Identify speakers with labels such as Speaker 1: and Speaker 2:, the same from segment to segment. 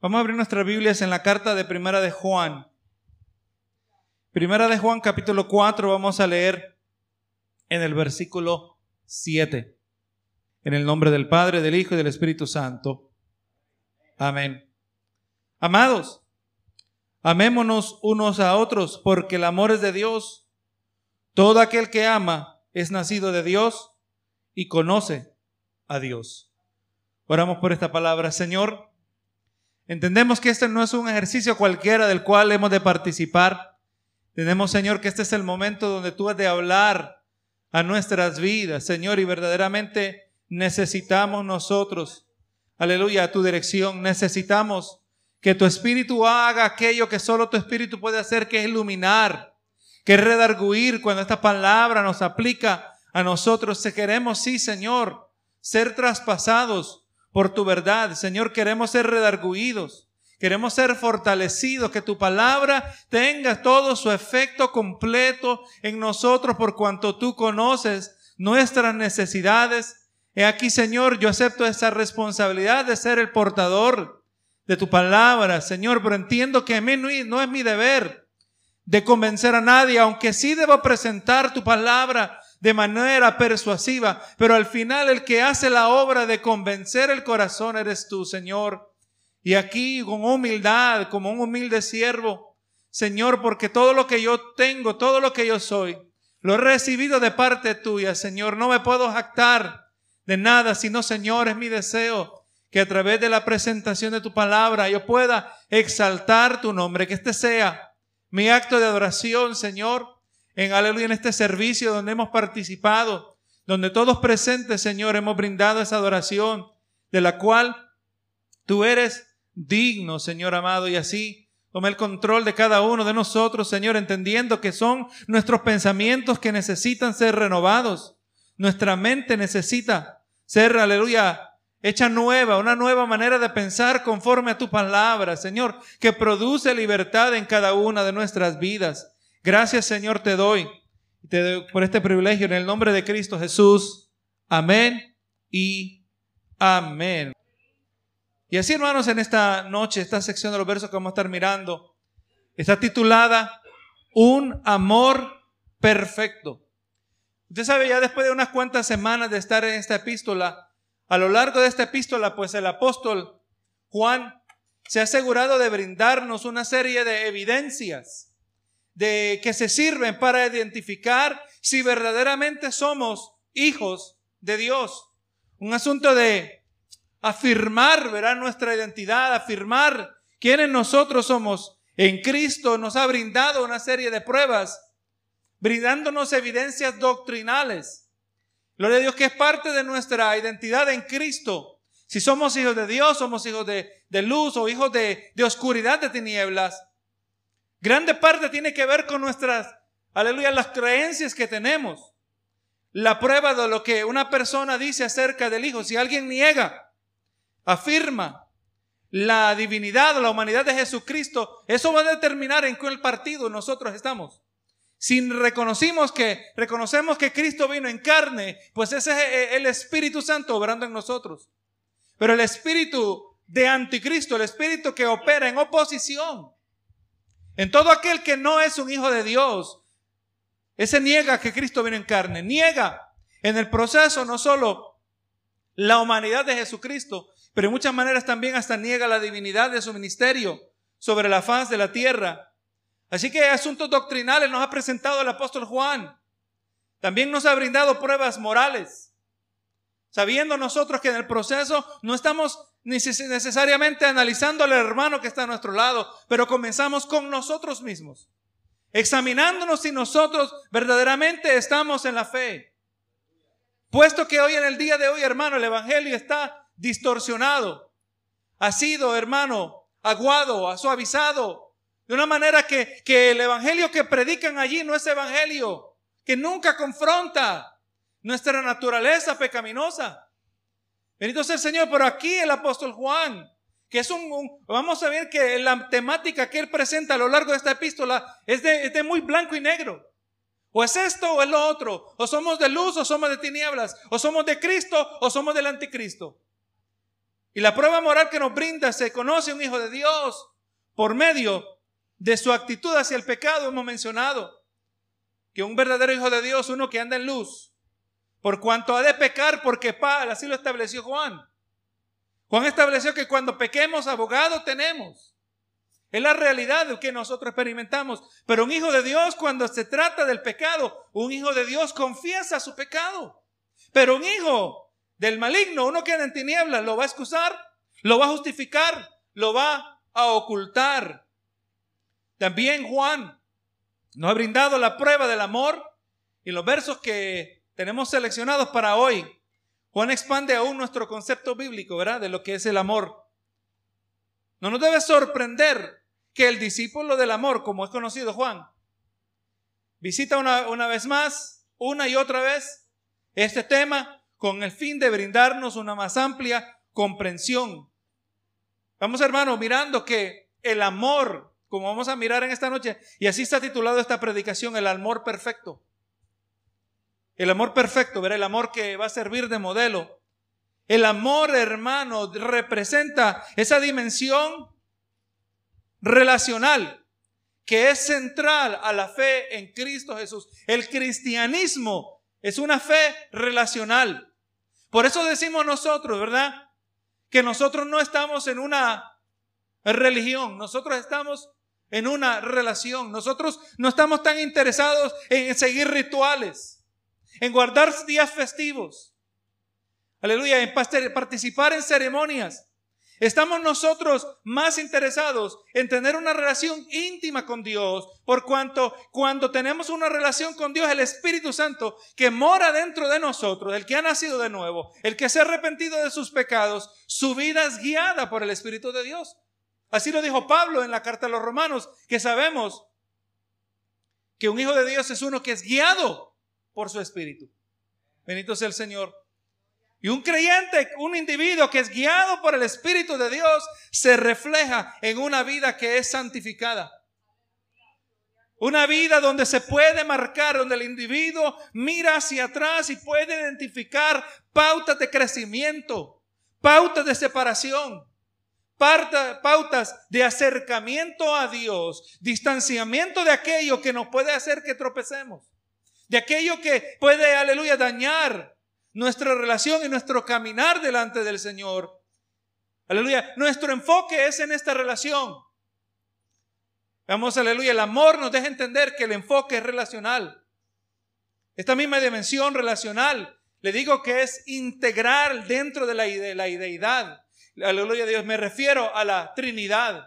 Speaker 1: Vamos a abrir nuestras Biblias en la carta de Primera de Juan. Primera de Juan capítulo 4 vamos a leer en el versículo 7. En el nombre del Padre, del Hijo y del Espíritu Santo. Amén. Amados, amémonos unos a otros porque el amor es de Dios. Todo aquel que ama es nacido de Dios y conoce a Dios. Oramos por esta palabra. Señor, Entendemos que este no es un ejercicio cualquiera del cual hemos de participar. Entendemos, Señor, que este es el momento donde tú has de hablar a nuestras vidas, Señor, y verdaderamente necesitamos nosotros, aleluya, a tu dirección. Necesitamos que tu Espíritu haga aquello que solo tu Espíritu puede hacer, que es iluminar, que es redarguir cuando esta palabra nos aplica a nosotros. Si queremos, sí, Señor, ser traspasados por tu verdad. Señor, queremos ser redarguidos. Queremos ser fortalecidos, que tu palabra tenga todo su efecto completo en nosotros por cuanto tú conoces nuestras necesidades. He aquí, Señor, yo acepto esa responsabilidad de ser el portador de tu palabra, Señor, pero entiendo que a mí no es mi deber de convencer a nadie, aunque sí debo presentar tu palabra de manera persuasiva, pero al final el que hace la obra de convencer el corazón eres tú, Señor. Y aquí con humildad, como un humilde siervo, Señor, porque todo lo que yo tengo, todo lo que yo soy, lo he recibido de parte tuya, Señor. No me puedo jactar de nada, sino, Señor, es mi deseo que a través de la presentación de tu palabra yo pueda exaltar tu nombre, que este sea mi acto de adoración, Señor en aleluya en este servicio donde hemos participado, donde todos presentes, Señor, hemos brindado esa adoración de la cual tú eres digno, Señor amado, y así toma el control de cada uno de nosotros, Señor, entendiendo que son nuestros pensamientos que necesitan ser renovados. Nuestra mente necesita ser, aleluya, hecha nueva, una nueva manera de pensar conforme a tu palabra, Señor, que produce libertad en cada una de nuestras vidas. Gracias Señor te doy, te doy por este privilegio en el nombre de Cristo Jesús. Amén y amén. Y así hermanos, en esta noche, esta sección de los versos que vamos a estar mirando, está titulada Un amor perfecto. Usted sabe, ya después de unas cuantas semanas de estar en esta epístola, a lo largo de esta epístola, pues el apóstol Juan se ha asegurado de brindarnos una serie de evidencias de que se sirven para identificar si verdaderamente somos hijos de Dios. Un asunto de afirmar, verá, nuestra identidad, afirmar quiénes nosotros somos. En Cristo nos ha brindado una serie de pruebas, brindándonos evidencias doctrinales. Gloria a Dios que es parte de nuestra identidad en Cristo. Si somos hijos de Dios, somos hijos de, luz o hijos de, de oscuridad, de tinieblas. Grande parte tiene que ver con nuestras, aleluya, las creencias que tenemos. La prueba de lo que una persona dice acerca del Hijo. Si alguien niega, afirma la divinidad o la humanidad de Jesucristo, eso va a determinar en qué partido nosotros estamos. Si reconocimos que, reconocemos que Cristo vino en carne, pues ese es el Espíritu Santo obrando en nosotros. Pero el Espíritu de anticristo, el Espíritu que opera en oposición, en todo aquel que no es un hijo de Dios, ese niega que Cristo vino en carne, niega en el proceso no solo la humanidad de Jesucristo, pero en muchas maneras también hasta niega la divinidad de su ministerio sobre la faz de la tierra. Así que asuntos doctrinales nos ha presentado el apóstol Juan. También nos ha brindado pruebas morales, sabiendo nosotros que en el proceso no estamos necesariamente analizando al hermano que está a nuestro lado, pero comenzamos con nosotros mismos, examinándonos si nosotros verdaderamente estamos en la fe. Puesto que hoy en el día de hoy, hermano, el Evangelio está distorsionado, ha sido, hermano, aguado, ha suavizado, de una manera que, que el Evangelio que predican allí no es Evangelio, que nunca confronta nuestra naturaleza pecaminosa. Bendito sea el Señor, pero aquí el apóstol Juan, que es un, vamos a ver que la temática que él presenta a lo largo de esta epístola es de, muy blanco y negro. O es esto o es lo otro. O somos de luz o somos de tinieblas. O somos de Cristo o somos del anticristo. Y la prueba moral que nos brinda se conoce un hijo de Dios por medio de su actitud hacia el pecado. Hemos mencionado que un verdadero hijo de Dios, uno que anda en luz, por cuanto ha de pecar porque pal, así lo estableció Juan. Juan estableció que cuando pequemos, abogado tenemos. Es la realidad que nosotros experimentamos. Pero un hijo de Dios, cuando se trata del pecado, un hijo de Dios confiesa su pecado. Pero un hijo del maligno, uno que anda en tinieblas, lo va a excusar, lo va a justificar, lo va a ocultar. También Juan nos ha brindado la prueba del amor y los versos que tenemos seleccionados para hoy. Juan expande aún nuestro concepto bíblico, ¿verdad? De lo que es el amor. No nos debe sorprender que el discípulo del amor, como es conocido Juan, visita una, una vez más, una y otra vez, este tema con el fin de brindarnos una más amplia comprensión. Vamos hermanos mirando que el amor, como vamos a mirar en esta noche, y así está titulado esta predicación, el amor perfecto. El amor perfecto, verá, el amor que va a servir de modelo. El amor, hermano, representa esa dimensión relacional que es central a la fe en Cristo Jesús. El cristianismo es una fe relacional. Por eso decimos nosotros, ¿verdad? Que nosotros no estamos en una religión, nosotros estamos en una relación. Nosotros no estamos tan interesados en seguir rituales en guardar días festivos. Aleluya, en participar en ceremonias. Estamos nosotros más interesados en tener una relación íntima con Dios, por cuanto cuando tenemos una relación con Dios, el Espíritu Santo que mora dentro de nosotros, el que ha nacido de nuevo, el que se ha arrepentido de sus pecados, su vida es guiada por el Espíritu de Dios. Así lo dijo Pablo en la carta a los romanos, que sabemos que un hijo de Dios es uno que es guiado por su espíritu. Bendito sea el Señor. Y un creyente, un individuo que es guiado por el Espíritu de Dios, se refleja en una vida que es santificada. Una vida donde se puede marcar, donde el individuo mira hacia atrás y puede identificar pautas de crecimiento, pautas de separación, pautas de acercamiento a Dios, distanciamiento de aquello que nos puede hacer que tropecemos de aquello que puede, aleluya, dañar nuestra relación y nuestro caminar delante del Señor. Aleluya, nuestro enfoque es en esta relación. Vamos, aleluya, el amor nos deja entender que el enfoque es relacional. Esta misma dimensión relacional, le digo que es integral dentro de la, de la ideidad. Aleluya, Dios, me refiero a la Trinidad.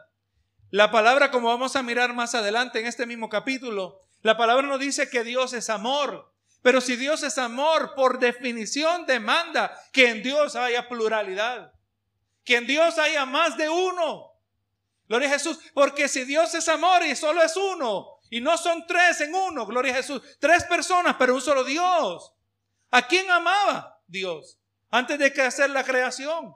Speaker 1: La palabra, como vamos a mirar más adelante en este mismo capítulo, la palabra nos dice que Dios es amor. Pero si Dios es amor, por definición demanda que en Dios haya pluralidad. Que en Dios haya más de uno. Gloria a Jesús. Porque si Dios es amor y solo es uno, y no son tres en uno, gloria a Jesús. Tres personas, pero un solo Dios. ¿A quién amaba Dios antes de que hacer la creación?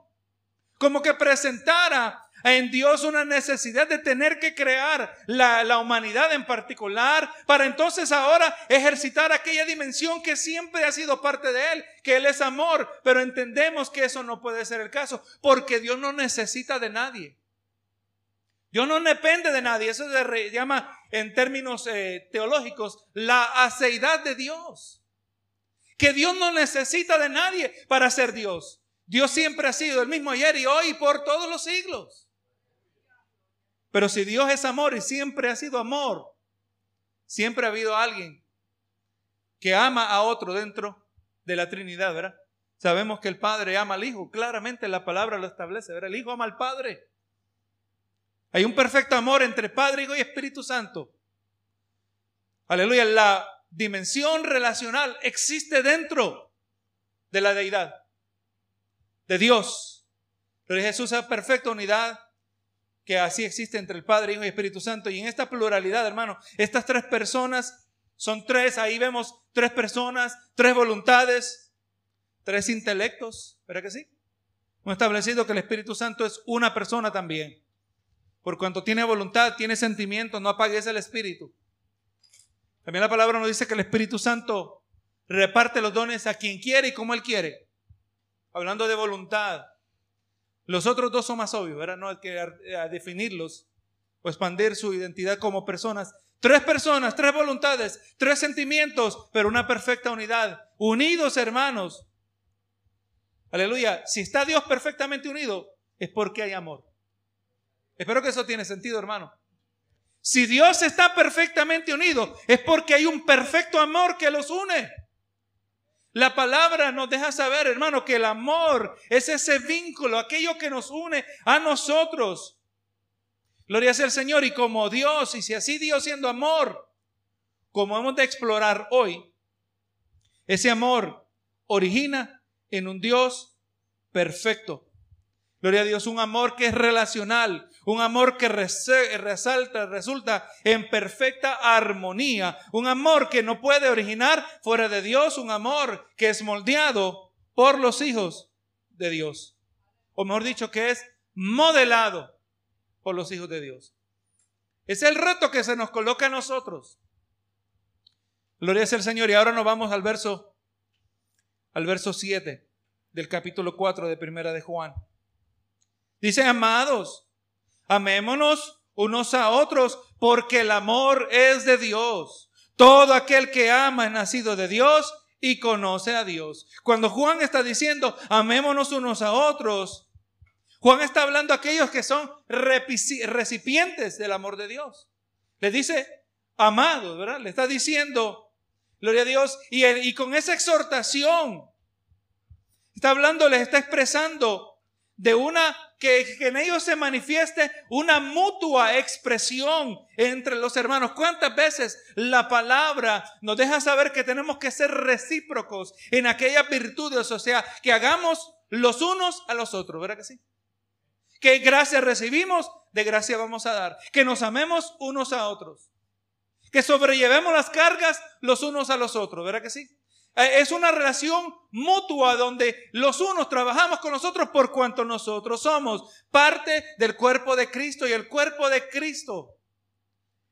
Speaker 1: Como que presentara en Dios una necesidad de tener que crear la, la humanidad en particular para entonces ahora ejercitar aquella dimensión que siempre ha sido parte de Él, que Él es amor, pero entendemos que eso no puede ser el caso, porque Dios no necesita de nadie. Dios no depende de nadie. Eso se llama en términos eh, teológicos la aceidad de Dios. Que Dios no necesita de nadie para ser Dios. Dios siempre ha sido el mismo ayer y hoy por todos los siglos. Pero si Dios es amor y siempre ha sido amor, siempre ha habido alguien que ama a otro dentro de la Trinidad, ¿verdad? Sabemos que el Padre ama al Hijo, claramente la palabra lo establece, ¿verdad? El Hijo ama al Padre. Hay un perfecto amor entre Padre, Hijo y Espíritu Santo. Aleluya, la dimensión relacional existe dentro de la deidad, de Dios. Pero Jesús es perfecta unidad que así existe entre el Padre, Hijo y Espíritu Santo. Y en esta pluralidad, hermano, estas tres personas son tres, ahí vemos tres personas, tres voluntades, tres intelectos, ¿verdad que sí? Hemos establecido que el Espíritu Santo es una persona también. Por cuanto tiene voluntad, tiene sentimiento, no apagues el Espíritu. También la palabra nos dice que el Espíritu Santo reparte los dones a quien quiere y como Él quiere. Hablando de voluntad. Los otros dos son más obvios, ¿verdad? No hay que definirlos o expandir su identidad como personas. Tres personas, tres voluntades, tres sentimientos, pero una perfecta unidad. Unidos, hermanos. Aleluya. Si está Dios perfectamente unido, es porque hay amor. Espero que eso tiene sentido, hermano. Si Dios está perfectamente unido, es porque hay un perfecto amor que los une. La palabra nos deja saber, hermano, que el amor es ese vínculo, aquello que nos une a nosotros. Gloria sea el Señor. Y como Dios, y si así Dios siendo amor, como hemos de explorar hoy, ese amor origina en un Dios perfecto. Gloria a Dios, un amor que es relacional, un amor que resalta, resulta en perfecta armonía, un amor que no puede originar fuera de Dios, un amor que es moldeado por los hijos de Dios. O mejor dicho, que es modelado por los hijos de Dios. Es el reto que se nos coloca a nosotros. Gloria al Señor. Y ahora nos vamos al verso, al verso 7 del capítulo 4 de Primera de Juan. Dice, amados, amémonos unos a otros porque el amor es de Dios. Todo aquel que ama es nacido de Dios y conoce a Dios. Cuando Juan está diciendo, amémonos unos a otros, Juan está hablando a aquellos que son recipientes del amor de Dios. Le dice, amados, ¿verdad? Le está diciendo, gloria a Dios, y, y con esa exhortación, está hablando, les está expresando de una que, en ellos se manifieste una mutua expresión entre los hermanos. ¿Cuántas veces la palabra nos deja saber que tenemos que ser recíprocos en aquellas virtudes? O sea, que hagamos los unos a los otros, ¿verdad que sí? Que gracia recibimos, de gracia vamos a dar. Que nos amemos unos a otros. Que sobrellevemos las cargas los unos a los otros, ¿verdad que sí? Eh, es una relación mutua donde los unos trabajamos con nosotros por cuanto nosotros somos parte del cuerpo de Cristo y el cuerpo de Cristo.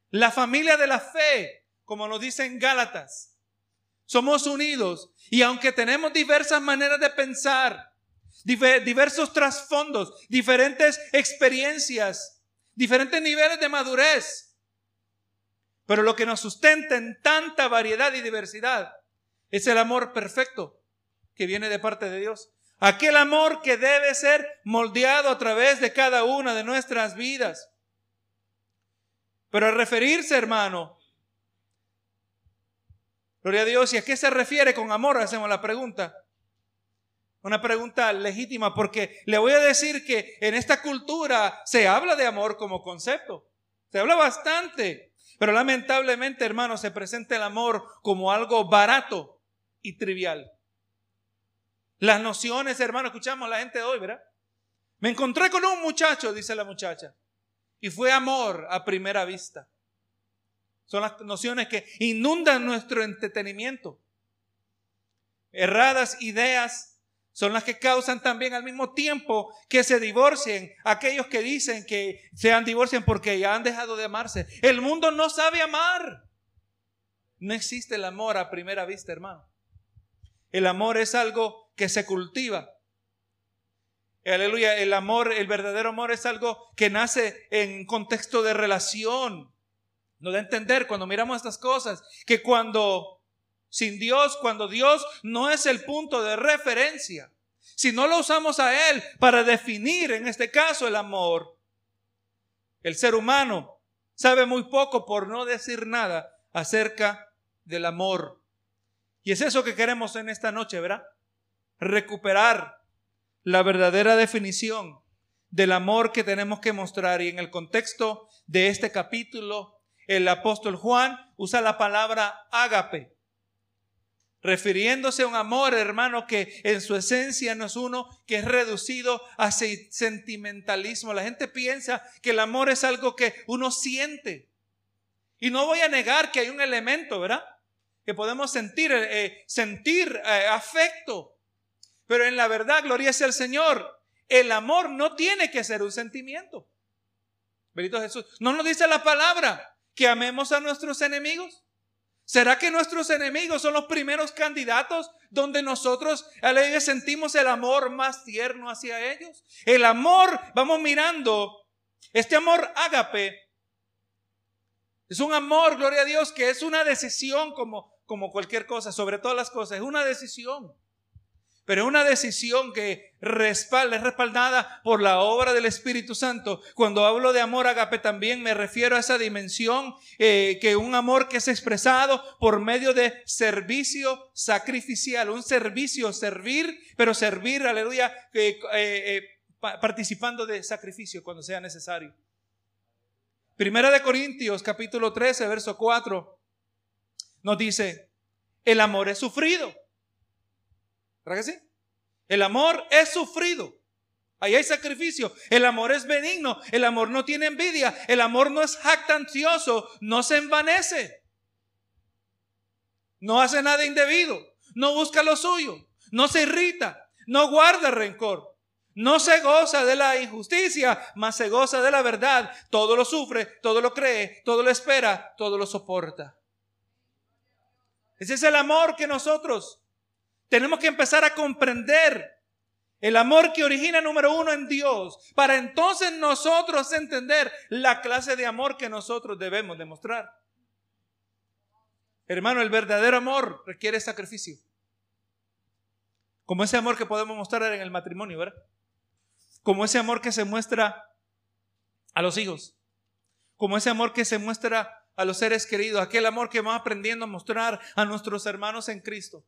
Speaker 1: La familia de la fe, como nos dicen Gálatas. Somos unidos y aunque tenemos diversas maneras de pensar, diversos trasfondos, diferentes experiencias, diferentes niveles de madurez, pero lo que nos sustenta en tanta variedad y diversidad es el amor perfecto que viene de parte de Dios. Aquel amor que debe ser moldeado a través de cada una de nuestras vidas. Pero al referirse, hermano, gloria a Dios, ¿y a qué se refiere con amor? Hacemos la pregunta. Una pregunta legítima, porque le voy a decir que en esta cultura se habla de amor como concepto. Se habla bastante. Pero lamentablemente, hermano, se presenta el amor como algo barato, y trivial. Las nociones, hermano, escuchamos a la gente de hoy, ¿verdad? Me encontré con un muchacho, dice la muchacha, y fue amor a primera vista. Son las nociones que inundan nuestro entretenimiento. Erradas ideas son las que causan también al mismo tiempo que se divorcien aquellos que dicen que se han divorciado porque ya han dejado de amarse. El mundo no sabe amar. No existe el amor a primera vista, hermano. El amor es algo que se cultiva. Aleluya, el amor, el verdadero amor es algo que nace en contexto de relación. Nos da entender cuando miramos estas cosas que cuando sin Dios, cuando Dios no es el punto de referencia, si no lo usamos a Él para definir en este caso el amor, el ser humano sabe muy poco por no decir nada acerca del amor. Y es eso que queremos en esta noche, ¿verdad? Recuperar la verdadera definición del amor que tenemos que mostrar. Y en el contexto de este capítulo, el apóstol Juan usa la palabra ágape, refiriéndose a un amor, hermano, que en su esencia no es uno que es reducido a sentimentalismo. La gente piensa que el amor es algo que uno siente. Y no voy a negar que hay un elemento, ¿verdad? Que podemos sentir, eh, sentir eh, afecto. Pero en la verdad, gloria sea el Señor, el amor no tiene que ser un sentimiento. Benito Jesús. No nos dice la palabra que amemos a nuestros enemigos. ¿Será que nuestros enemigos son los primeros candidatos donde nosotros a sentimos el amor más tierno hacia ellos? El amor, vamos mirando, este amor ágape es un amor, gloria a Dios, que es una decisión como, como cualquier cosa, sobre todas las cosas, es una decisión. Pero una decisión que respalda, es respaldada por la obra del Espíritu Santo. Cuando hablo de amor agape también me refiero a esa dimensión eh, que un amor que es expresado por medio de servicio sacrificial, un servicio, servir, pero servir, aleluya, eh, eh, participando de sacrificio cuando sea necesario. Primera de Corintios, capítulo 13, verso 4, nos dice, el amor es sufrido. ¿Verdad que sí? El amor es sufrido. Ahí hay sacrificio. El amor es benigno. El amor no tiene envidia. El amor no es jactancioso. No se envanece. No hace nada indebido. No busca lo suyo. No se irrita. No guarda rencor. No se goza de la injusticia, mas se goza de la verdad. Todo lo sufre, todo lo cree, todo lo espera, todo lo soporta. Ese es el amor que nosotros tenemos que empezar a comprender el amor que origina número uno en Dios, para entonces nosotros entender la clase de amor que nosotros debemos demostrar. Hermano, el verdadero amor requiere sacrificio. Como ese amor que podemos mostrar en el matrimonio, ¿verdad? Como ese amor que se muestra a los hijos. Como ese amor que se muestra a los seres queridos. Aquel amor que vamos aprendiendo a mostrar a nuestros hermanos en Cristo.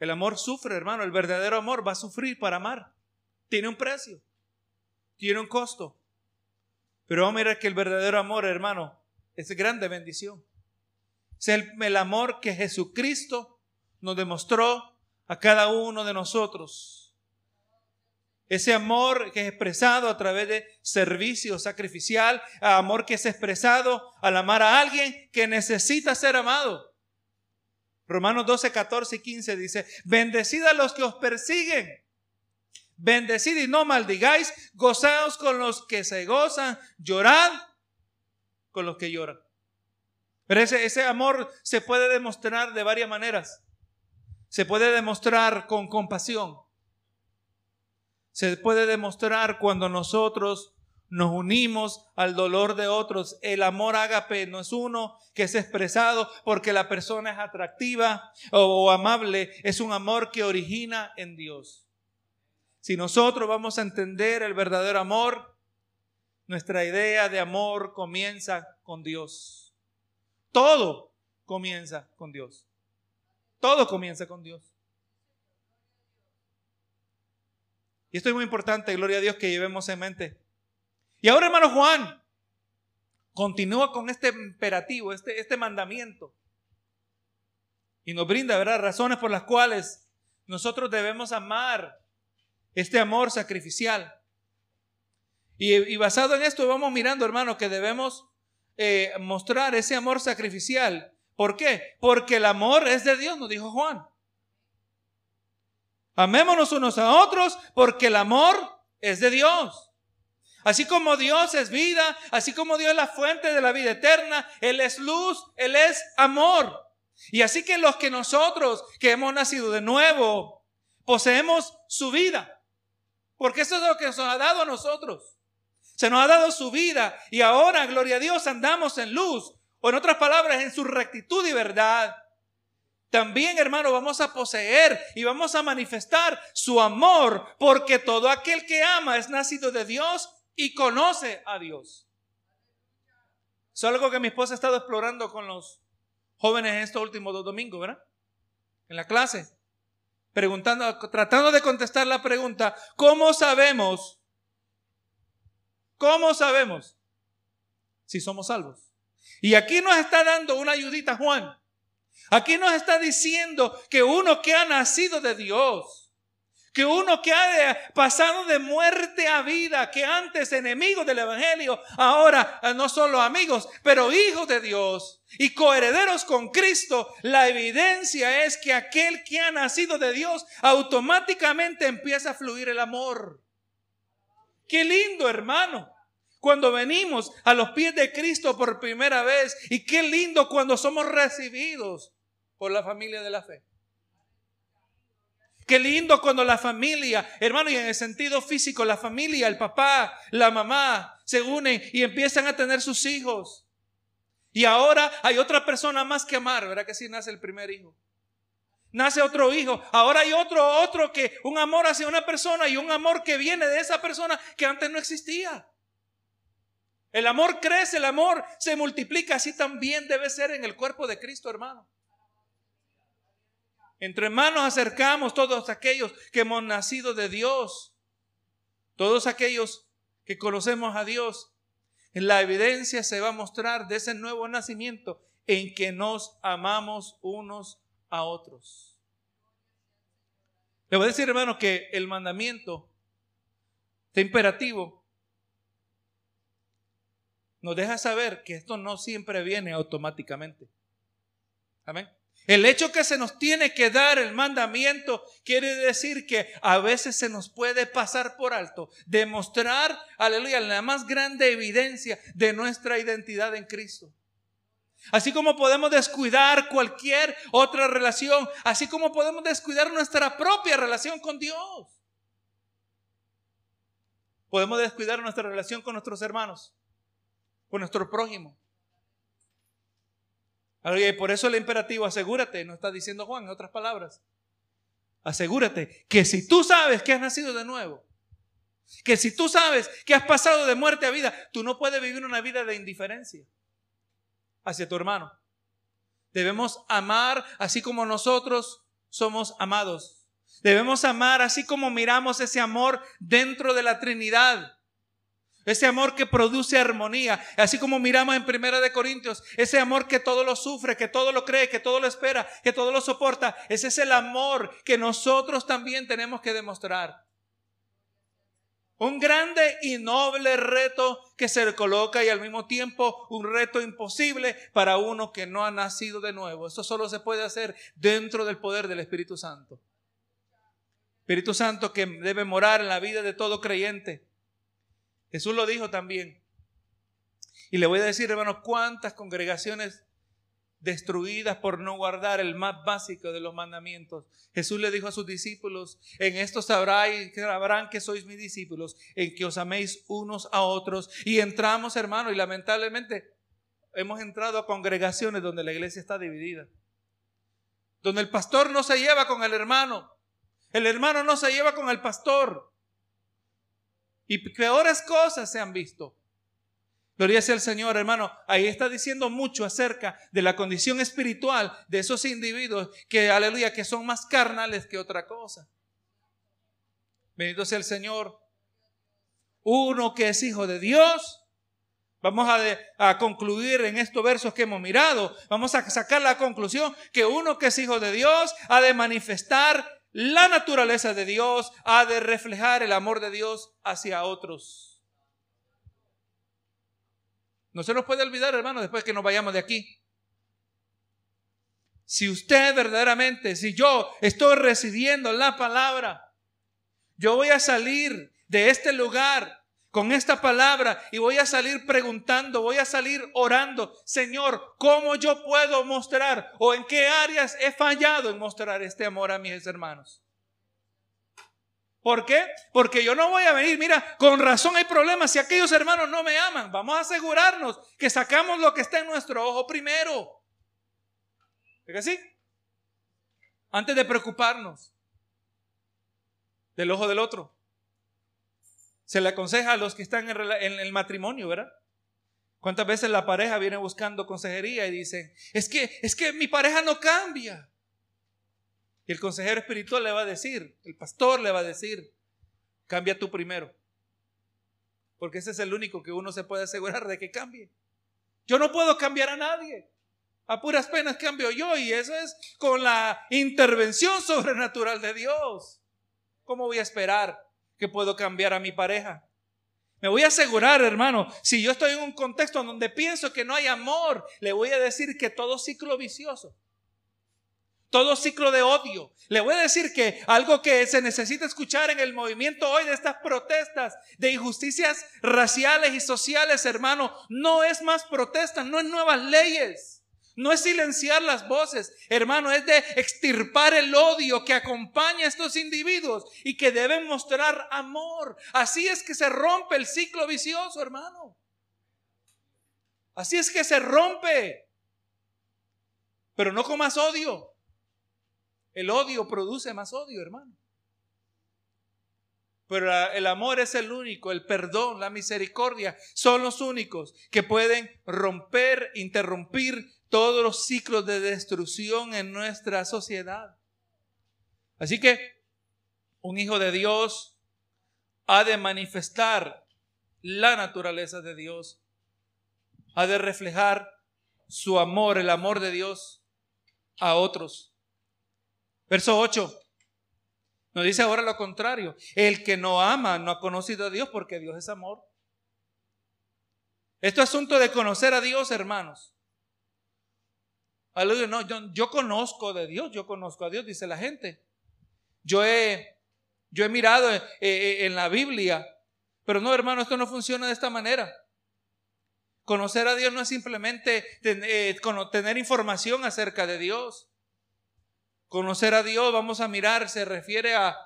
Speaker 1: El amor sufre, hermano. El verdadero amor va a sufrir para amar. Tiene un precio. Tiene un costo. Pero vamos a mirar que el verdadero amor, hermano, es grande bendición. Es el, el amor que Jesucristo nos demostró a cada uno de nosotros. Ese amor que es expresado a través de servicio sacrificial, amor que es expresado al amar a alguien que necesita ser amado. Romanos 12, 14 y 15 dice, bendecid a los que os persiguen, bendecid y no maldigáis, gozaos con los que se gozan, llorad con los que lloran. Pero ese, ese amor se puede demostrar de varias maneras. Se puede demostrar con compasión. Se puede demostrar cuando nosotros nos unimos al dolor de otros. El amor ágape no es uno que es expresado porque la persona es atractiva o, amable, es un amor que origina en Dios. Si nosotros vamos a entender el verdadero amor, nuestra idea de amor comienza con Dios. Todo comienza con Dios. Todo comienza con Dios. Y esto es muy importante, gloria a Dios, que llevemos en mente. Y ahora, hermano Juan, continúa con este imperativo, este, este mandamiento. Y nos brinda, ¿verdad?, razones por las cuales nosotros debemos amar este amor sacrificial. Y, basado en esto vamos mirando, hermano, que debemos eh, mostrar ese amor sacrificial. ¿Por qué? Porque el amor es de Dios, nos dijo Juan. Amémonos unos a otros porque el amor es de Dios. Así como Dios es vida, así como Dios es la fuente de la vida eterna, Él es luz, Él es amor. Y así que los que nosotros que hemos nacido de nuevo, poseemos su vida. Porque eso es lo que nos ha dado a nosotros. Se nos ha dado su vida y ahora, gloria a Dios, andamos en luz. O en otras palabras, en su rectitud y verdad. También, hermano, vamos a poseer y vamos a manifestar su amor, porque todo aquel que ama es nacido de Dios y conoce a Dios. Es algo que mi esposa ha estado explorando con los jóvenes estos últimos dos domingos, ¿verdad? En la clase. Preguntando, tratando de contestar la pregunta, ¿cómo sabemos? ¿Cómo sabemos si somos salvos? Y aquí nos está dando una ayudita Juan. Aquí nos está diciendo que uno que ha nacido de Dios, que uno que ha pasado de muerte a vida, que antes enemigos del Evangelio, ahora eh, no solo amigos, pero hijos de Dios y coherederos con Cristo, la evidencia es que aquel que ha nacido de Dios automáticamente empieza a fluir el amor. Qué lindo, hermano. Cuando venimos a los pies de Cristo por primera vez. Y qué lindo cuando somos recibidos por la familia de la fe. Qué lindo cuando la familia, hermano, y en el sentido físico, la familia, el papá, la mamá, se unen y empiezan a tener sus hijos. Y ahora hay otra persona más que amar, ¿verdad que sí nace el primer hijo? Nace otro hijo, ahora hay otro, otro que un amor hacia una persona y un amor que viene de esa persona que antes no existía. El amor crece, el amor se multiplica, así también debe ser en el cuerpo de Cristo, hermano. Entre manos acercamos todos aquellos que hemos nacido de Dios, todos aquellos que conocemos a Dios. La evidencia se va a mostrar de ese nuevo nacimiento en que nos amamos unos a otros. Le voy a decir, hermano, que el mandamiento de imperativo nos deja saber que esto no siempre viene automáticamente. Amén. El hecho que se nos tiene que dar el mandamiento quiere decir que a veces se nos puede pasar por alto, demostrar, aleluya, la más grande evidencia de nuestra identidad en Cristo. Así como podemos descuidar cualquier otra relación, así como podemos descuidar nuestra propia relación con Dios. Podemos descuidar nuestra relación con nuestros hermanos, con nuestro prójimo. Y por eso el imperativo, asegúrate, no está diciendo Juan en otras palabras. Asegúrate que si tú sabes que has nacido de nuevo, que si tú sabes que has pasado de muerte a vida, tú no puedes vivir una vida de indiferencia hacia tu hermano. Debemos amar así como nosotros somos amados. Debemos amar así como miramos ese amor dentro de la Trinidad. Ese amor que produce armonía, así como miramos en Primera de Corintios, ese amor que todo lo sufre, que todo lo cree, que todo lo espera, que todo lo soporta, ese es el amor que nosotros también tenemos que demostrar. Un grande y noble reto que se coloca y al mismo tiempo un reto imposible para uno que no ha nacido de nuevo. Eso solo se puede hacer dentro del poder del Espíritu Santo. Espíritu Santo que debe morar en la vida de todo creyente Jesús lo dijo también. Y le voy a decir, hermanos, cuántas congregaciones destruidas por no guardar el más básico de los mandamientos. Jesús le dijo a sus discípulos, en esto sabrán, sabrán que sois mis discípulos, en que os améis unos a otros. Y entramos, hermanos, y lamentablemente hemos entrado a congregaciones donde la iglesia está dividida. Donde el pastor no se lleva con el hermano. El hermano no se lleva con el pastor. Y peores cosas se han visto. Gloria sea el Señor, hermano. Ahí está diciendo mucho acerca de la condición espiritual de esos individuos que, aleluya, que son más carnales que otra cosa. Bendito sea el Señor. Uno que es hijo de Dios. Vamos a, concluir en estos versos que hemos mirado. Vamos a sacar la conclusión que uno que es hijo de Dios ha de manifestar la naturaleza de Dios ha de reflejar el amor de Dios hacia otros. No se nos puede olvidar, hermano, después que nos vayamos de aquí. Si usted verdaderamente, si yo estoy recibiendo la palabra, yo voy a salir de este lugar con esta palabra y voy a salir preguntando, voy a salir orando, Señor, ¿cómo yo puedo mostrar o en qué áreas he fallado en mostrar este amor a mis hermanos? ¿Por qué? Porque yo no voy a venir, mira, con razón hay problemas si aquellos hermanos no me aman. Vamos a asegurarnos que sacamos lo que está en nuestro ojo primero. ¿Es así? Antes de preocuparnos del ojo del otro. Se le aconseja a los que están en el matrimonio, ¿verdad? ¿Cuántas veces la pareja viene buscando consejería y dicen, es que, es que mi pareja no cambia? Y el consejero espiritual le va a decir, el pastor le va a decir, cambia tú primero. Porque ese es el único que uno se puede asegurar de que cambie. Yo no puedo cambiar a nadie. A puras penas cambio yo y eso es con la intervención sobrenatural de Dios. ¿Cómo voy a esperar que puedo cambiar a mi pareja. Me voy a asegurar, hermano, si yo estoy en un contexto donde pienso que no hay amor, le voy a decir que todo ciclo vicioso, todo ciclo de odio. Le voy a decir que algo que se necesita escuchar en el movimiento hoy de estas protestas de injusticias raciales y sociales, hermano, no es más protestas, no es nuevas leyes. No es silenciar las voces, hermano, es de extirpar el odio que acompaña a estos individuos y que deben mostrar amor. Así es que se rompe el ciclo vicioso, hermano. Así es que se rompe. Pero no con más odio. El odio produce más odio, hermano. Pero el amor es el único, el perdón, la misericordia son los únicos que pueden romper, interrumpir todos los ciclos de destrucción en nuestra sociedad. Así que un hijo de Dios ha de manifestar la naturaleza de Dios, ha de reflejar su amor, el amor de Dios a otros. Verso 8. Nos dice ahora lo contrario. El que no ama no ha conocido a Dios porque Dios es amor. Esto es asunto de conocer a Dios, hermanos. No, yo, yo, conozco de Dios, yo conozco a Dios, dice la gente. Yo he, yo he mirado eh, eh, en la Biblia, pero no, hermano, esto no funciona de esta manera. Conocer a Dios no es simplemente eh, tener información acerca de Dios. Conocer a Dios, vamos a mirar, se refiere a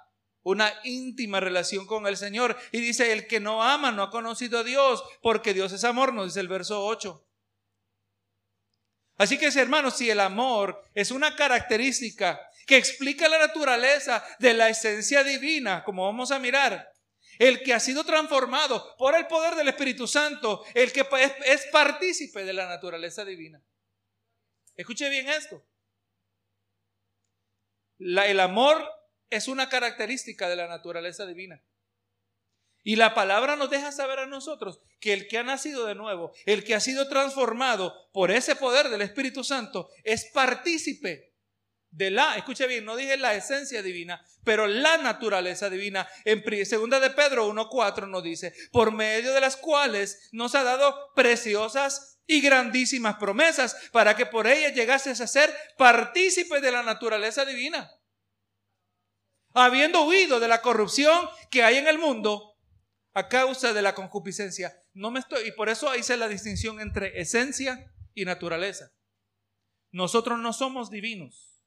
Speaker 1: una íntima relación con el Señor. Y dice, el que no ama no ha conocido a Dios, porque Dios es amor, nos dice el verso 8. Así que, hermanos, si el amor es una característica que explica la naturaleza de la esencia divina, como vamos a mirar, el que ha sido transformado por el poder del Espíritu Santo, el que es, es partícipe de la naturaleza divina. Escuche bien esto el amor es una característica de la naturaleza divina. Y la palabra nos deja saber a nosotros que el que ha nacido de nuevo, el que ha sido transformado por ese poder del Espíritu Santo, es partícipe de la, escuche bien, no dije la esencia divina, pero la naturaleza divina. En segunda de Pedro 1.4 nos dice, por medio de las cuales nos ha dado preciosas y grandísimas promesas para que por ellas llegases a ser partícipes de la naturaleza divina. Habiendo huido de la corrupción que hay en el mundo a causa de la concupiscencia. No me estoy, y por eso hice la distinción entre esencia y naturaleza. Nosotros no somos divinos.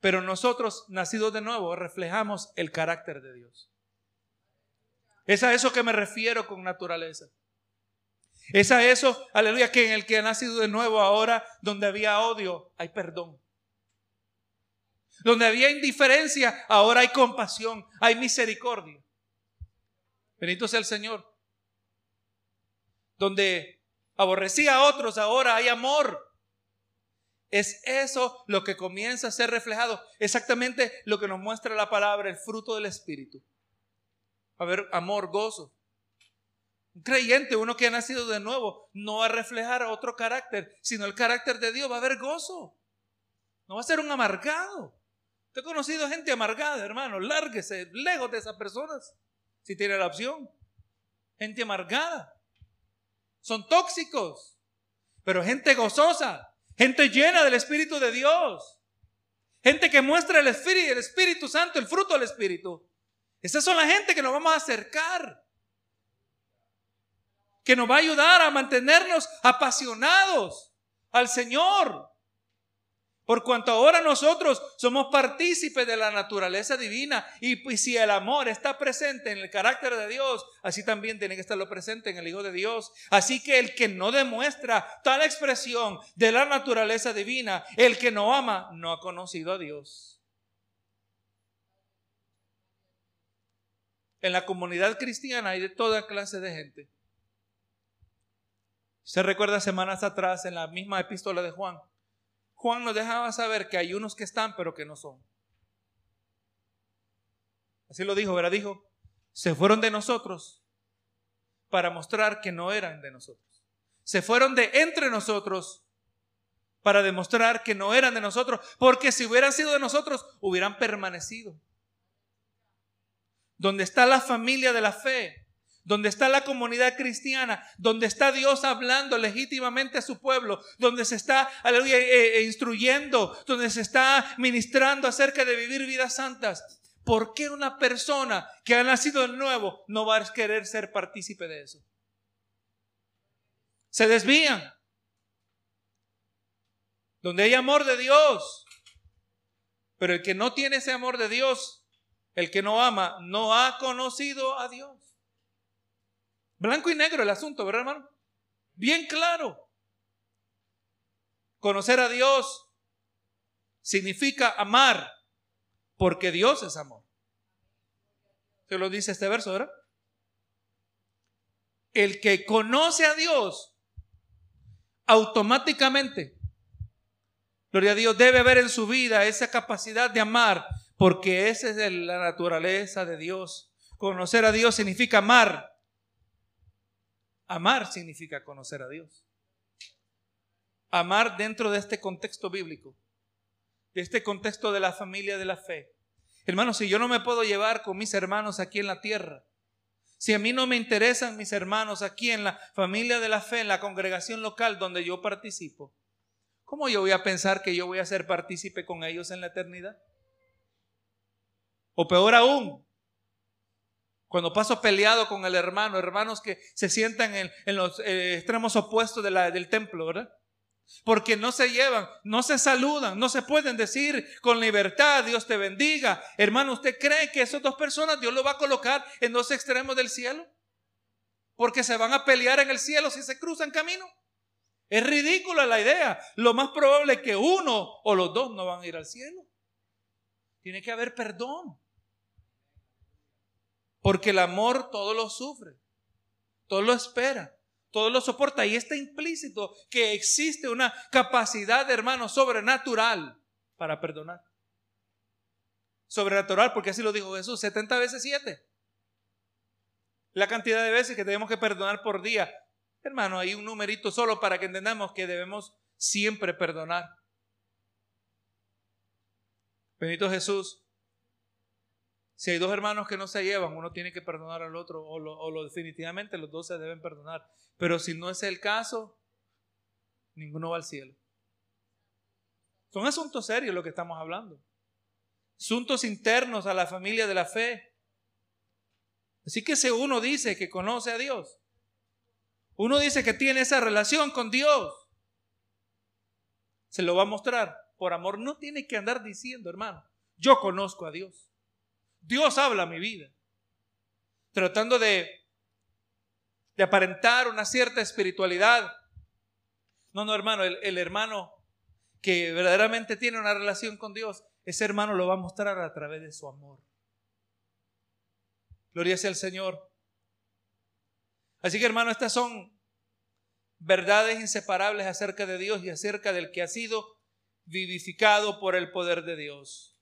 Speaker 1: Pero nosotros, nacidos de nuevo, reflejamos el carácter de Dios. Es a eso que me refiero con naturaleza. Es a eso, aleluya, que en el que ha nacido de nuevo ahora, donde había odio, hay perdón. Donde había indiferencia, ahora hay compasión, hay misericordia. Bendito sea el Señor. Donde aborrecía a otros, ahora hay amor. Es eso lo que comienza a ser reflejado. Exactamente lo que nos muestra la palabra, el fruto del Espíritu. A ver, amor, gozo, un creyente, uno que ha nacido de nuevo, no va a reflejar otro carácter, sino el carácter de Dios. Va a haber gozo. No va a ser un amargado. Usted ha conocido gente amargada, hermano. Lárguese lejos de esas personas. Si tiene la opción. Gente amargada. Son tóxicos. Pero gente gozosa. Gente llena del Espíritu de Dios. Gente que muestra el Espíritu, el Espíritu Santo, el fruto del Espíritu. Esas son la gente que nos vamos a acercar que nos va a ayudar a mantenernos apasionados al Señor. Por cuanto ahora nosotros somos partícipes de la naturaleza divina y, si el amor está presente en el carácter de Dios, así también tiene que estarlo presente en el Hijo de Dios. Así que el que no demuestra tal expresión de la naturaleza divina, el que no ama, no ha conocido a Dios. En la comunidad cristiana hay de toda clase de gente. Se recuerda semanas atrás en la misma epístola de Juan. Juan nos dejaba saber que hay unos que están pero que no son. Así lo dijo, ¿verdad? Dijo, se fueron de nosotros para mostrar que no eran de nosotros. Se fueron de entre nosotros para demostrar que no eran de nosotros, porque si hubieran sido de nosotros, hubieran permanecido. Donde está la familia de la fe, donde está la comunidad cristiana, donde está Dios hablando legítimamente a su pueblo, donde se está, eh, eh, instruyendo, donde se está ministrando acerca de vivir vidas santas. ¿Por qué una persona que ha nacido de nuevo no va a querer ser partícipe de eso? Se desvían. Donde hay amor de Dios. Pero el que no tiene ese amor de Dios, el que no ama, no ha conocido a Dios. Blanco y negro el asunto, ¿verdad, hermano? Bien claro. Conocer a Dios significa amar, porque Dios es amor. Se lo dice este verso, ¿verdad? El que conoce a Dios automáticamente, gloria a Dios, debe haber en su vida esa capacidad de amar, porque esa es la naturaleza de Dios. Conocer a Dios significa amar. Amar significa conocer a Dios. Amar dentro de este contexto bíblico, de este contexto de la familia de la fe. Hermanos, si yo no me puedo llevar con mis hermanos aquí en la tierra, si a mí no me interesan mis hermanos aquí en la familia de la fe, en la congregación local donde yo participo, ¿cómo yo voy a pensar que yo voy a ser partícipe con ellos en la eternidad? O peor aún, cuando paso peleado con el hermano, hermanos que se sientan en, los eh, extremos opuestos del templo, ¿verdad? Porque no se llevan, no se saludan, no se pueden decir con libertad, Dios te bendiga. Hermano, ¿usted cree que esas dos personas Dios lo va a colocar en dos extremos del cielo? Porque se van a pelear en el cielo si se cruzan camino. Es ridícula la idea. Lo más probable es que uno o los dos no van a ir al cielo. Tiene que haber perdón. Porque el amor todo lo sufre, todo lo espera, todo lo soporta. Y está implícito que existe una capacidad, hermano, sobrenatural para perdonar. Sobrenatural, porque así lo dijo Jesús, 70 veces 7. La cantidad de veces que tenemos que perdonar por día. Hermano, hay un numerito solo para que entendamos que debemos siempre perdonar. Benito Jesús si hay dos hermanos que no se llevan, uno tiene que perdonar al otro o, lo, definitivamente los dos se deben perdonar. Pero si no es el caso, ninguno va al cielo. Son asuntos serios lo que estamos hablando. Asuntos internos a la familia de la fe. Así que si uno dice que conoce a Dios, uno dice que tiene esa relación con Dios, se lo va a mostrar. Por amor, no tiene que andar diciendo, hermano, yo conozco a Dios. Dios habla a mi vida. Tratando de, de aparentar una cierta espiritualidad. No, no, hermano, el, el hermano que verdaderamente tiene una relación con Dios, ese hermano lo va a mostrar a través de su amor. Gloria sea al Señor. Así que hermano, estas son verdades inseparables acerca de Dios y acerca del que ha sido vivificado por el poder de Dios.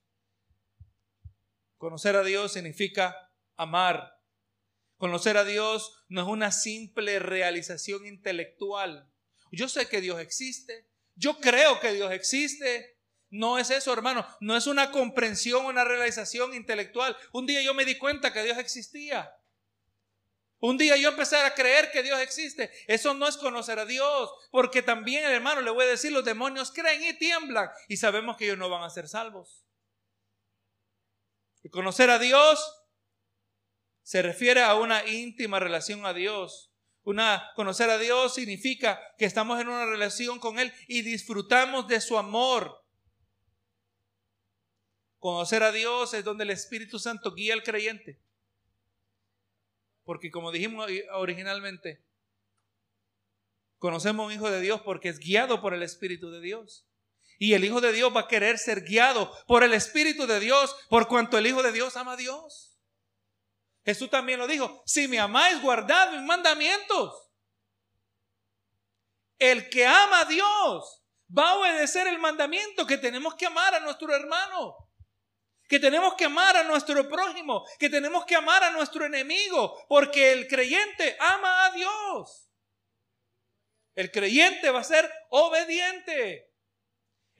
Speaker 1: Conocer a Dios significa amar. Conocer a Dios no es una simple realización intelectual. Yo sé que Dios existe. Yo creo que Dios existe. No es eso, hermano. No es una comprensión, una realización intelectual. Un día yo me di cuenta que Dios existía. Un día yo empecé a creer que Dios existe. Eso no es conocer a Dios. Porque también, hermano, le voy a decir, los demonios creen y tiemblan. Y sabemos que ellos no van a ser salvos. Conocer a Dios se refiere a una íntima relación a Dios. Una, conocer a Dios significa que estamos en una relación con Él y disfrutamos de su amor. Conocer a Dios es donde el Espíritu Santo guía al creyente. Porque como dijimos originalmente, conocemos a un Hijo de Dios porque es guiado por el Espíritu de Dios. Y el Hijo de Dios va a querer ser guiado por el Espíritu de Dios, por cuanto el Hijo de Dios ama a Dios. Jesús también lo dijo, si me amáis, guardad mis mandamientos. El que ama a Dios va a obedecer el mandamiento que tenemos que amar a nuestro hermano, que tenemos que amar a nuestro prójimo, que tenemos que amar a nuestro enemigo, porque el creyente ama a Dios. El creyente va a ser obediente.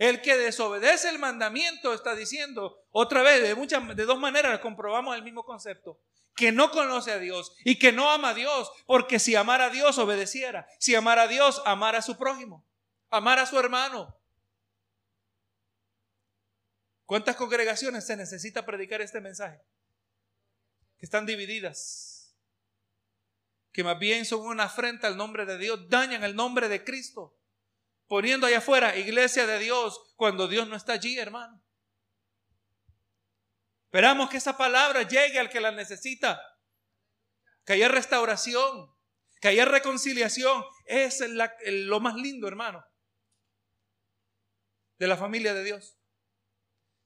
Speaker 1: El que desobedece el mandamiento está diciendo, otra vez, de, muchas, de dos maneras comprobamos el mismo concepto, que no conoce a Dios y que no ama a Dios, porque si amara a Dios obedeciera, si amara a Dios amara a su prójimo, amara a su hermano. ¿Cuántas congregaciones se necesita predicar este mensaje? Que están divididas, que más bien son una afrenta al nombre de Dios, dañan el nombre de Cristo, poniendo allá afuera iglesia de Dios cuando Dios no está allí, hermano. Esperamos que esa palabra llegue al que la necesita. Que haya restauración, que haya reconciliación. Es lo más lindo, hermano, de la familia de Dios.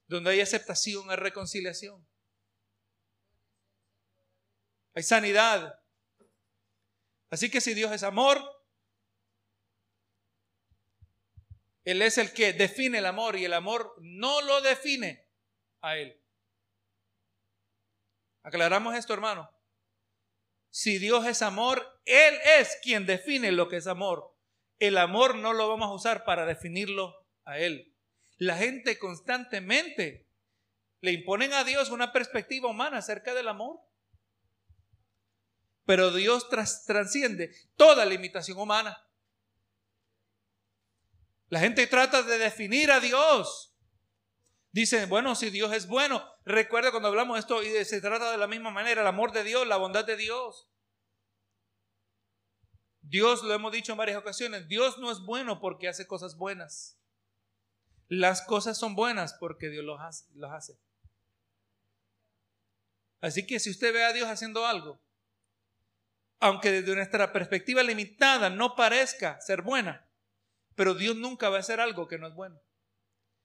Speaker 1: Donde hay aceptación, hay reconciliación. Hay sanidad. Así que si Dios es amor, Él es el que define el amor y el amor no lo define a Él. Aclaramos esto, hermano. Si Dios es amor, Él es quien define lo que es amor. El amor no lo vamos a usar para definirlo a Él. La gente constantemente le imponen a Dios una perspectiva humana acerca del amor. Pero Dios trasciende toda limitación humana. La gente trata de definir a Dios Dicen, bueno, si Dios es bueno, recuerda cuando hablamos esto y se trata de la misma manera, el amor de Dios, la bondad de Dios. Dios, lo hemos dicho en varias ocasiones, Dios no es bueno porque hace cosas buenas. Las cosas son buenas porque Dios. Los hace. Así que si usted ve a Dios haciendo algo, aunque desde nuestra perspectiva limitada no parezca ser buena, pero Dios nunca va a hacer algo que no es bueno.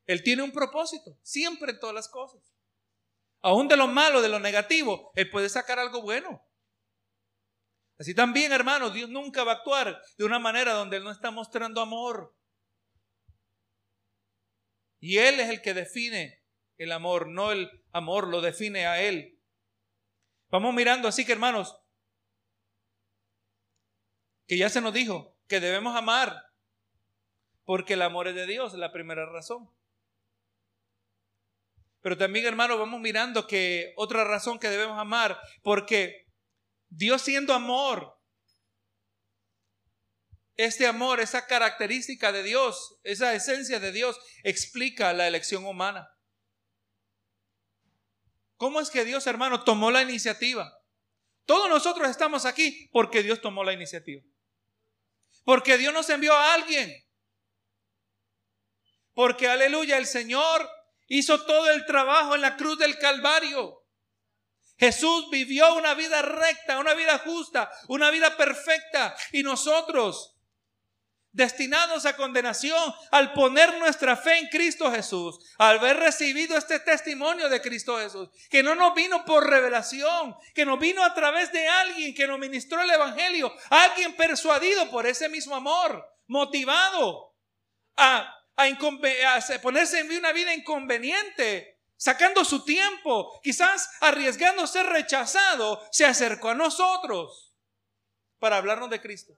Speaker 1: Él tiene un propósito, siempre en todas las cosas. Aún de lo malo, de lo negativo, Él puede sacar algo bueno. Así también, hermanos, Dios nunca va a actuar de una manera donde Él no está mostrando amor. Y Él es el que define el amor, no el amor lo define a Él. Vamos mirando así que, hermanos, que ya se nos dijo que debemos amar, porque el amor es de Dios, es la primera razón. Pero también, hermano, vamos mirando que otra razón que debemos amar, porque Dios siendo amor, este amor, esa característica de Dios, esa esencia de Dios, explica la elección humana. ¿Cómo es que Dios, hermano, tomó la iniciativa? Todos nosotros estamos aquí porque Dios tomó la iniciativa. Porque Dios nos envió a alguien. Porque, aleluya, el Señor hizo todo el trabajo en la cruz del Calvario. Jesús vivió una vida recta, una vida justa, una vida perfecta. Y nosotros, destinados a condenación, al poner nuestra fe en Cristo Jesús, al haber recibido este testimonio de Cristo Jesús, que no nos vino por revelación, que nos vino a través de alguien que nos ministró el Evangelio, alguien persuadido por ese mismo amor, motivado a a, ponerse en una vida inconveniente, sacando su tiempo, quizás arriesgando ser rechazado, se acercó a nosotros para hablarnos de Cristo.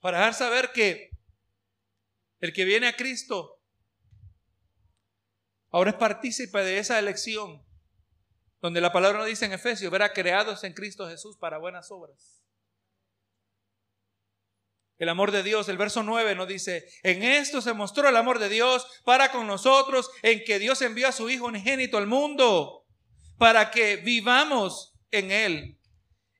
Speaker 1: Para dejar saber que el que viene a Cristo ahora es partícipe de esa elección, donde la palabra nos dice en Efesios, verá creados en Cristo Jesús para buenas obras el amor de Dios. El verso 9 nos dice, en esto se mostró el amor de Dios para con nosotros, en que Dios envió a su Hijo unigénito al mundo, para que vivamos en Él.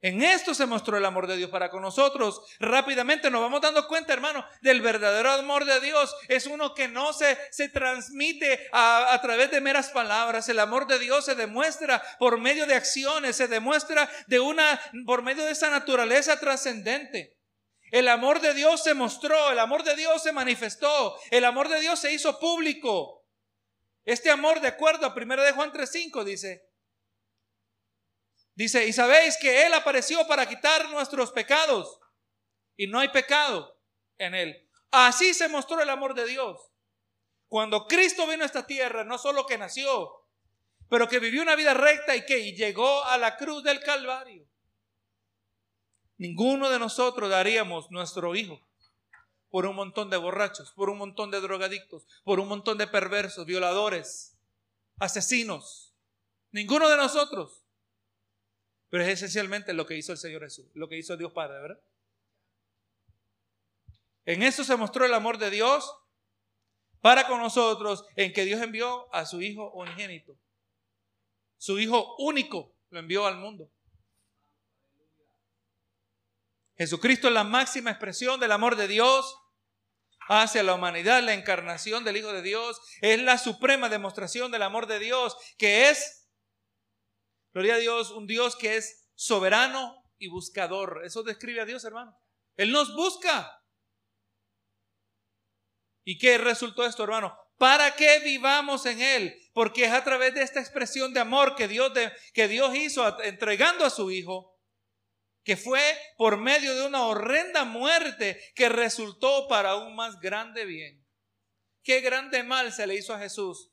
Speaker 1: En esto se mostró el amor de Dios para con nosotros. Rápidamente nos vamos dando cuenta, hermano, del verdadero amor de Dios. Es uno que no se, se transmite a, a, través de meras palabras. El amor de Dios se demuestra por medio de acciones, se demuestra de una, por medio de esa naturaleza trascendente. El amor de Dios se mostró, el amor de Dios se manifestó, el amor de Dios se hizo público. Este amor, de acuerdo a 1 de Juan 3:5, dice, dice, y sabéis que Él apareció para quitar nuestros pecados, y no hay pecado en Él. Así se mostró el amor de Dios. Cuando Cristo vino a esta tierra, no solo que nació, pero que vivió una vida recta y que llegó a la cruz del Calvario. Ninguno de nosotros daríamos nuestro hijo por un montón de borrachos, por un montón de drogadictos, por un montón de perversos, violadores, asesinos. Ninguno de nosotros. Pero es esencialmente lo que hizo el Señor Jesús, lo que hizo Dios Padre, ¿verdad? En eso se mostró el amor de Dios para con nosotros, en que Dios envió a su Hijo unigénito. Su Hijo único lo envió al mundo. Jesucristo es la máxima expresión del amor de Dios hacia la humanidad, la encarnación del Hijo de Dios, es la suprema demostración del amor de Dios, que es, gloria a Dios, un Dios que es soberano y buscador. Eso describe a Dios, hermano. Él nos busca. ¿Y qué resultó esto, hermano? Para que vivamos en Él, porque es a través de esta expresión de amor que Dios, que Dios hizo entregando a su Hijo, que fue por medio de una horrenda muerte que resultó para un más grande bien. Qué grande mal se le hizo a Jesús.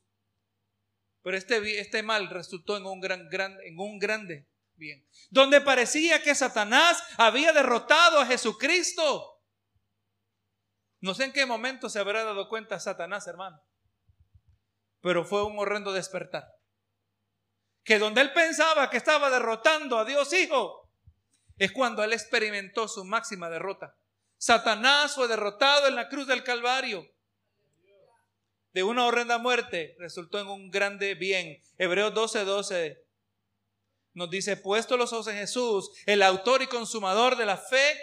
Speaker 1: Pero este, este mal resultó en un, gran, gran, en un grande bien. Donde parecía que Satanás había derrotado a Jesucristo. No sé en qué momento se habrá dado cuenta Satanás, hermano. Pero fue un horrendo despertar. Que donde él pensaba que estaba derrotando a Dios Hijo, es cuando él experimentó su máxima derrota. Satanás fue derrotado en la cruz del Calvario. De una horrenda muerte resultó en un grande bien. Hebreos 12:12 12 nos dice, puesto los ojos en Jesús, el autor y consumador de la fe,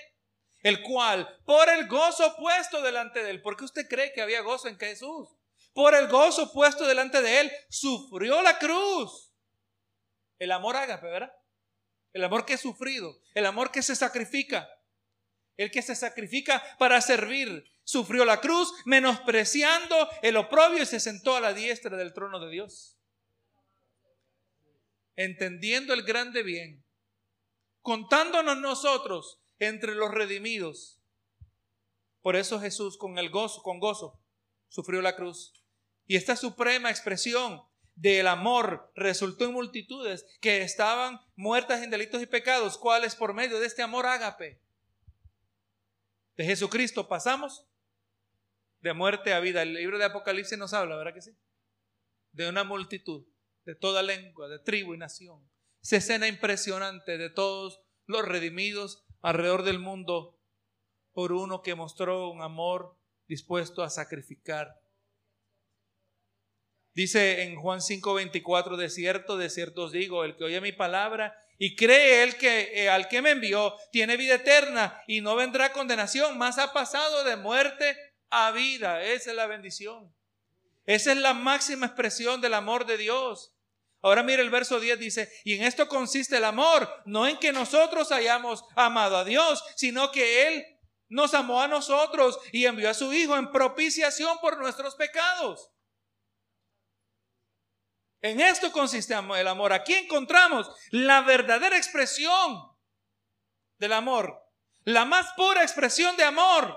Speaker 1: el cual, por el gozo puesto delante de él, ¿por qué usted cree que había gozo en Jesús? Por el gozo puesto delante de él, sufrió la cruz. El amor ágape, ¿verdad? El amor que es sufrido, el amor que se sacrifica, el que se sacrifica para servir. Sufrió la cruz, menospreciando el oprobio y se sentó a la diestra del trono de Dios. Entendiendo el grande bien, contándonos nosotros entre los redimidos. Por eso Jesús con el gozo, con gozo, sufrió la cruz. Y esta suprema expresión del amor resultó en multitudes que estaban muertas en delitos y pecados, cuales por medio de este amor ágape de Jesucristo pasamos de muerte a vida. El libro de Apocalipsis nos habla, ¿verdad que sí? De una multitud, de toda lengua, de tribu y nación. Esa escena impresionante de todos los redimidos alrededor del mundo por uno que mostró un amor dispuesto a sacrificar Dice en Juan 5:24, de cierto, de cierto os digo, el que oye mi palabra y cree él que eh, al que me envió tiene vida eterna y no vendrá condenación, más ha pasado de muerte a vida. Esa es la bendición. Esa es la máxima expresión del amor de Dios. Ahora mire el verso 10 dice, y en esto consiste el amor, no en que nosotros hayamos amado a Dios, sino que Él nos amó a nosotros y envió a su Hijo en propiciación por nuestros pecados. En esto consiste el amor. Aquí encontramos la verdadera expresión del amor. La más pura expresión de amor.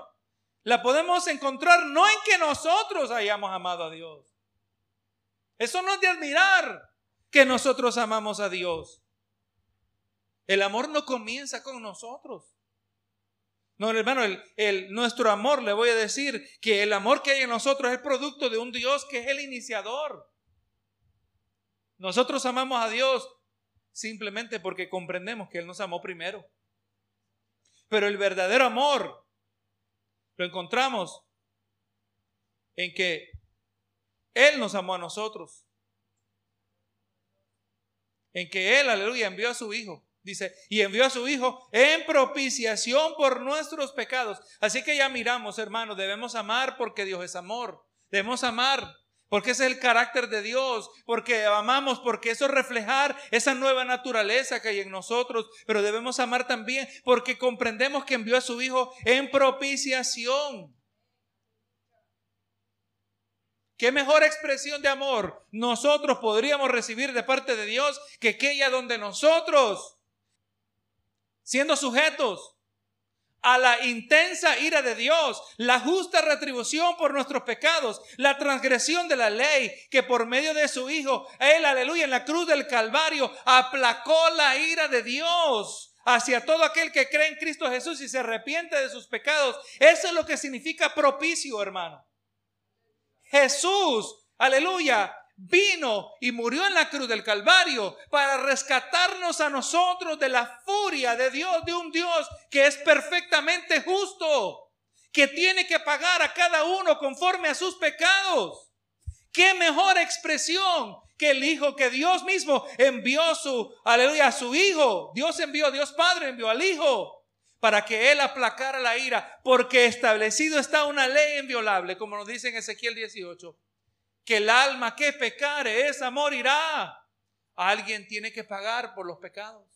Speaker 1: La podemos encontrar no en que nosotros hayamos amado a Dios. Eso no es de admirar que nosotros amamos a Dios. El amor no comienza con nosotros. No, hermano, el, nuestro amor, le voy a decir que el amor que hay en nosotros es producto de un Dios que es el iniciador. Nosotros amamos a Dios simplemente porque comprendemos que Él nos amó primero. Pero el verdadero amor lo encontramos en que Él nos amó a nosotros. En que Él, aleluya, envió a su Hijo. Dice, y envió a su Hijo en propiciación por nuestros pecados. Así que ya miramos, hermanos, debemos amar porque Dios es amor. Debemos amar porque ese es el carácter de Dios, porque amamos, porque eso es reflejar esa nueva naturaleza que hay en nosotros, pero debemos amar también porque comprendemos que envió a su Hijo en propiciación. ¿Qué mejor expresión de amor nosotros podríamos recibir de parte de Dios que aquella donde nosotros, siendo sujetos, a la intensa ira de Dios, la justa retribución por nuestros pecados, la transgresión de la ley, que por medio de su Hijo, Él, aleluya, en la cruz del Calvario, aplacó la ira de Dios hacia todo aquel que cree en Cristo Jesús y se arrepiente de sus pecados. Eso es lo que significa propicio, hermano. Jesús, aleluya, vino y murió en la cruz del Calvario para rescatarnos a nosotros de la furia de Dios, de un Dios que es perfectamente justo, que tiene que pagar a cada uno conforme a sus pecados. ¿Qué mejor expresión que el Hijo, que Dios mismo envió su, aleluya, a su Hijo? Dios envió, Dios Padre envió al Hijo para que Él aplacara la ira, porque establecido está una ley inviolable, como nos dice en Ezequiel 18 que el alma que pecare, esa morirá. Alguien tiene que pagar por los pecados.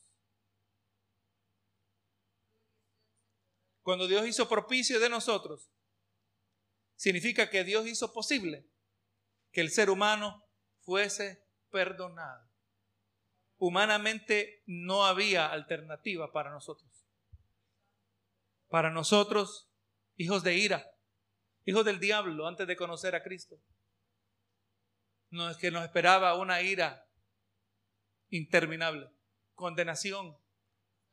Speaker 1: Cuando Dios hizo propicio de nosotros, significa que Dios hizo posible que el ser humano fuese perdonado. Humanamente no había alternativa para nosotros. Para nosotros, hijos de ira, hijos del diablo, antes de conocer a Cristo no es que nos esperaba una ira interminable, condenación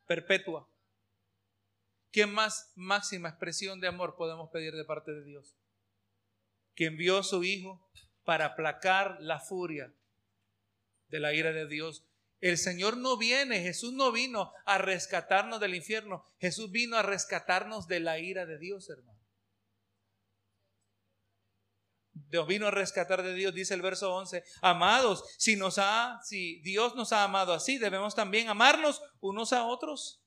Speaker 1: perpetua. ¿Qué más máxima expresión de amor podemos pedir de parte de Dios? Que envió a su Hijo para aplacar la furia de la ira de Dios. El Señor no viene, Jesús no vino a rescatarnos del infierno, Jesús vino a rescatarnos de la ira de Dios, hermano. Dios vino a rescatar de Dios, dice el verso 11. Amados, nos si Dios nos ha amado así, debemos también amarnos unos a otros.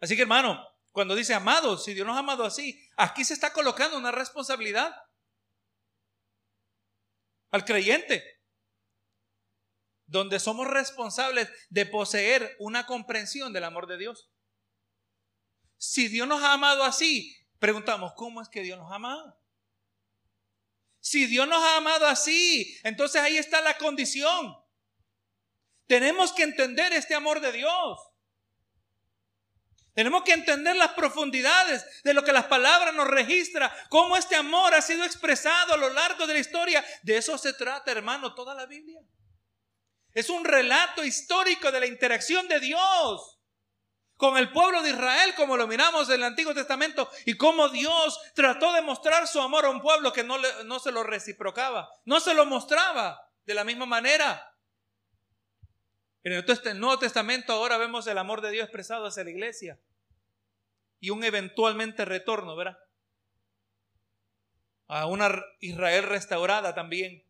Speaker 1: Así que hermano, cuando dice amados, si Dios nos ha amado así, aquí se está colocando una responsabilidad al creyente, donde somos responsables de poseer una comprensión del amor de Dios. Si Dios nos ha amado así, Preguntamos, ¿cómo es que Dios nos ha amado? Si Dios nos ha amado así, entonces ahí está la condición. Tenemos que entender este amor de Dios. Tenemos que entender las profundidades de lo que las palabras nos registra, cómo este amor ha sido expresado a lo largo de la historia. De eso se trata, hermano, toda la Biblia. Es un relato histórico de la interacción de Dios con el pueblo de Israel, como lo miramos en el Antiguo Testamento, y cómo Dios trató de mostrar su amor a un pueblo que no, no se lo reciprocaba, no se lo mostraba de la misma manera. En el Nuevo Testamento ahora vemos el amor de Dios expresado hacia la iglesia y un eventualmente retorno, ¿verdad? A una Israel restaurada también.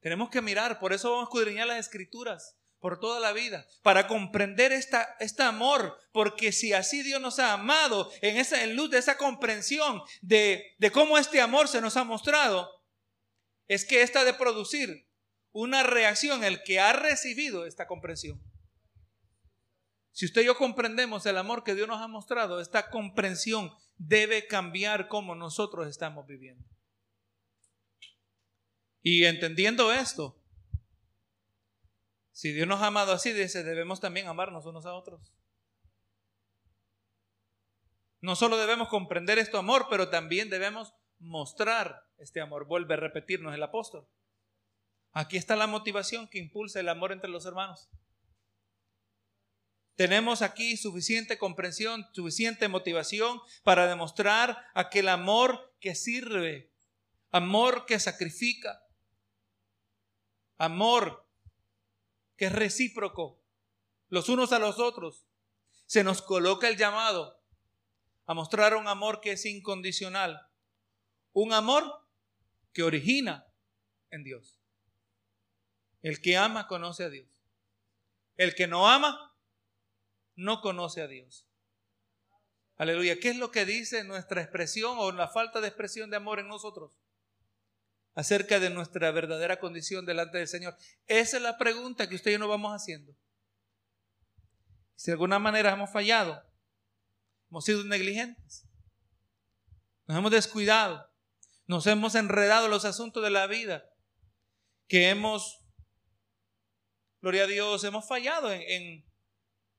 Speaker 1: Tenemos que mirar, por eso vamos a escudriñar las escrituras por toda la vida, para comprender esta, este amor, porque si así Dios nos ha amado, en, esa, en luz de esa comprensión de, de cómo este amor se nos ha mostrado, es que esta de producir una reacción el que ha recibido esta comprensión. Si usted y yo comprendemos el amor que Dios nos ha mostrado, esta comprensión debe cambiar cómo nosotros estamos viviendo. Y entendiendo esto, si Dios nos ha amado así, dice, debemos también amarnos unos a otros. No solo debemos comprender este amor, pero también debemos mostrar este amor. Vuelve a repetirnos el apóstol. Aquí está la motivación que impulsa el amor entre los hermanos. Tenemos aquí suficiente comprensión, suficiente motivación para demostrar aquel amor que sirve, amor que sacrifica, amor que es recíproco, los unos a los otros. Se nos coloca el llamado a mostrar un amor que es incondicional, un amor que origina en Dios. El que ama conoce a Dios. El que no ama no conoce a Dios. Aleluya. ¿Qué es lo que dice nuestra expresión o la falta de expresión de amor en nosotros? Acerca de nuestra verdadera condición delante del Señor? Esa es la pregunta que usted y yo nos vamos haciendo. Si de alguna manera hemos fallado, hemos sido negligentes, nos hemos descuidado, nos hemos enredado en los asuntos de la vida, que hemos, gloria a Dios, hemos fallado en,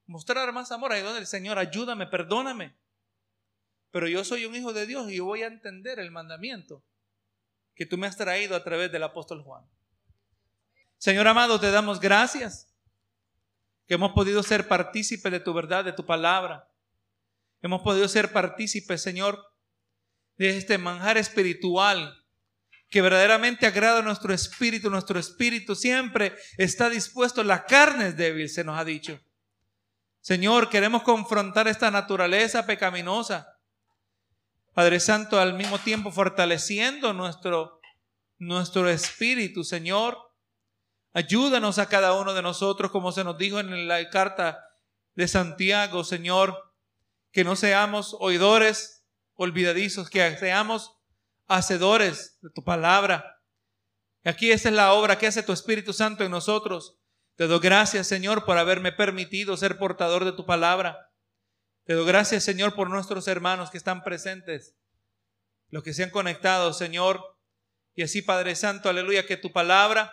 Speaker 1: mostrar más amor. Ahí donde el Señor, ayúdame, perdóname. Pero yo soy un hijo de Dios y yo voy a entender el mandamiento que tú me has traído a través del apóstol Juan. Señor amado, te damos gracias que hemos podido ser partícipes de tu verdad, de tu palabra. Hemos podido ser partícipes, Señor, de este manjar espiritual que verdaderamente agrada a nuestro espíritu. Nuestro espíritu siempre está dispuesto, la carne es débil, se nos ha dicho. Señor, queremos confrontar esta naturaleza pecaminosa. Padre Santo, al mismo tiempo fortaleciendo nuestro, nuestro espíritu, Señor. Ayúdanos a cada uno de nosotros, como se nos dijo en la carta de Santiago, Señor, que no seamos oidores olvidadizos, que seamos hacedores de tu palabra. Aquí esa es la obra que hace tu Espíritu Santo en nosotros. Te doy gracias, Señor, por haberme permitido ser portador de tu palabra. Te doy gracias, Señor, por nuestros hermanos que están presentes, los que se han conectado, Señor. Y así, Padre Santo, aleluya, que tu palabra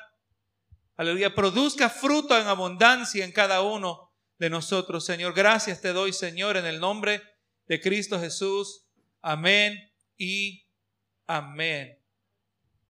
Speaker 1: aleluya, produzca fruto en abundancia en cada uno de nosotros, Señor. Gracias te doy, Señor, en el nombre de Cristo Jesús. Amén y amén.